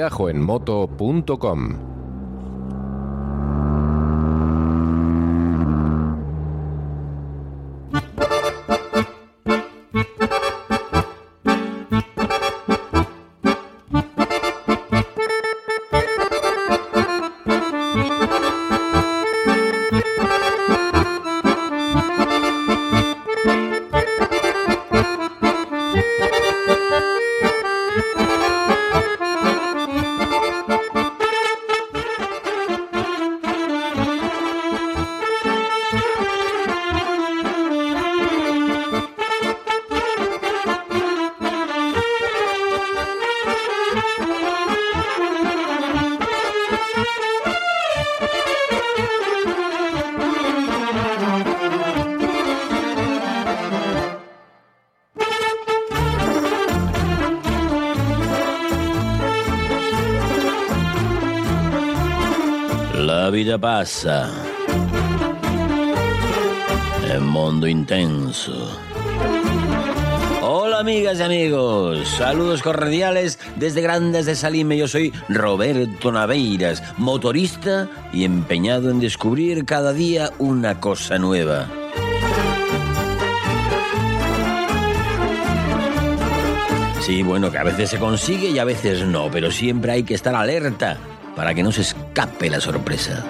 Viajoenmoto.com La vida pasa. En mundo intenso. Hola amigas y amigos, saludos cordiales desde Grandes de Salime. Yo soy Roberto Naveiras, motorista y empeñado en descubrir cada día una cosa nueva. Sí, bueno, que a veces se consigue y a veces no, pero siempre hay que estar alerta para que no se escape la sorpresa.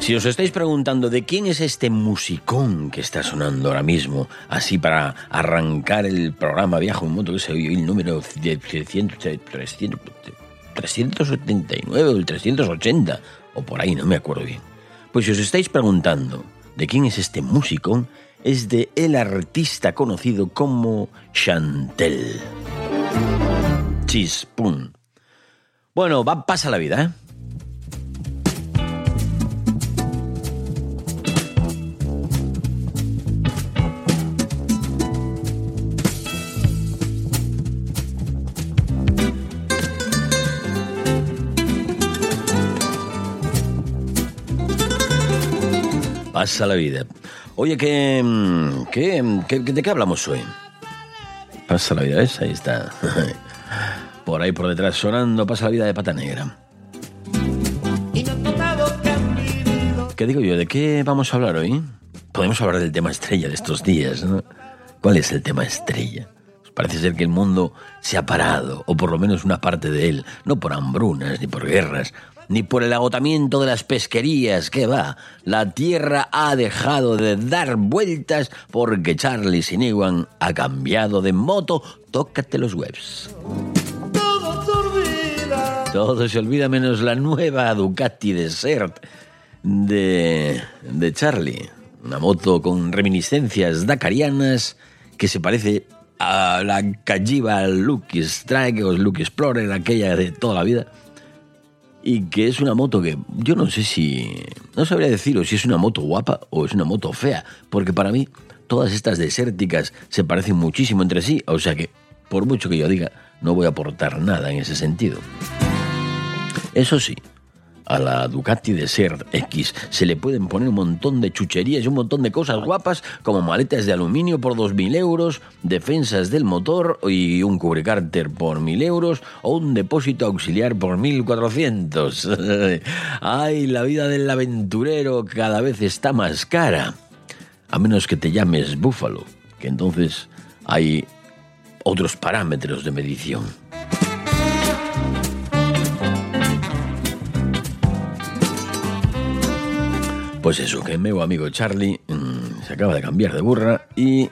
Si os estáis preguntando de quién es este musicón que está sonando ahora mismo, así para arrancar el programa Viajo en Moto, que es hoy el número de 300, 300, 379 o el 380, o por ahí, no me acuerdo bien. Pues si os estáis preguntando de quién es este músico, es de el artista conocido como Chantel. Chispum. Bueno, va, pasa la vida, ¿eh? Pasa la vida. Oye, ¿qué, qué, qué- ¿de qué hablamos hoy? Pasa la vida, ¿ves? Ahí está. Por ahí por detrás sonando, pasa la vida de pata negra. ¿Qué digo yo? ¿De qué vamos a hablar hoy? Podemos hablar del tema estrella de estos días, ¿no? ¿Cuál es el tema estrella? Parece ser que el mundo se ha parado, o por lo menos una parte de él, no por hambrunas ni por guerras, ni por el agotamiento de las pesquerías, que va. La Tierra ha dejado de dar vueltas porque Charlie Sinewan ha cambiado de moto. Tócate los webs. Todo se olvida menos la nueva Ducati Desert de, de Charlie. Una moto con reminiscencias dakarianas que se parece a la Cajiva Lucky Strike o Lucky Explorer, aquella de toda la vida. Y que es una moto que yo no sé si... No sabría deciros si es una moto guapa o es una moto fea, porque para mí todas estas desérticas se parecen muchísimo entre sí, o sea que por mucho que yo diga, no voy a aportar nada en ese sentido. Eso sí, a la Ducati Desert X se le pueden poner un montón de chucherías y un montón de cosas guapas como maletas de aluminio por 2.000 euros, defensas del motor y un cubrecárter por 1.000 euros o un depósito auxiliar por 1.400. Ay, la vida del aventurero cada vez está más cara. A menos que te llames Búfalo, que entonces hay otros parámetros de medición. Pues eso, que meu amigo Charlie mmm, se acaba de cambiar de burra y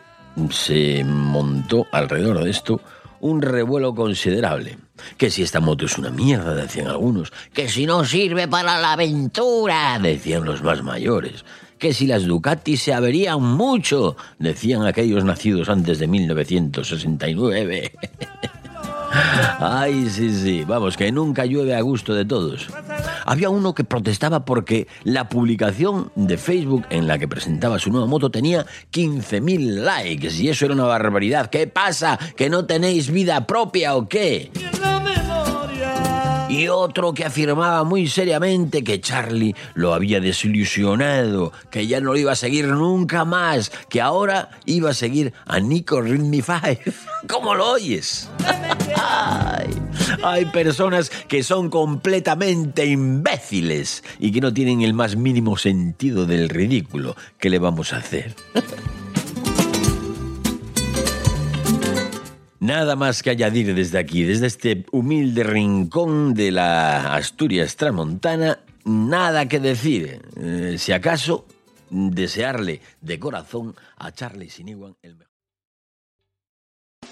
se montó alrededor de esto un revuelo considerable. Que si esta moto es una mierda, decían algunos. Que si no sirve para la aventura, decían los más mayores. Que si las Ducati se averían mucho, decían aquellos nacidos antes de 1969. Ay, sí, sí, vamos, que nunca llueve a gusto de todos. Había uno que protestaba porque la publicación de Facebook en la que presentaba su nueva moto tenía 15.000 likes y eso era una barbaridad. ¿Qué pasa? ¿Que no tenéis vida propia o qué? Y otro que afirmaba muy seriamente que Charlie lo había desilusionado, que ya no lo iba a seguir nunca más, que ahora iba a seguir a Nico Ritmi 5. ¿Cómo lo oyes? Ay, hay personas que son completamente imbéciles y que no tienen el más mínimo sentido del ridículo. ¿Qué le vamos a hacer? Nada más que añadir desde aquí, desde este humilde rincón de la Asturias Tramontana, nada que decir. Eh, si acaso, desearle de corazón a Charlie Siniwan el mejor.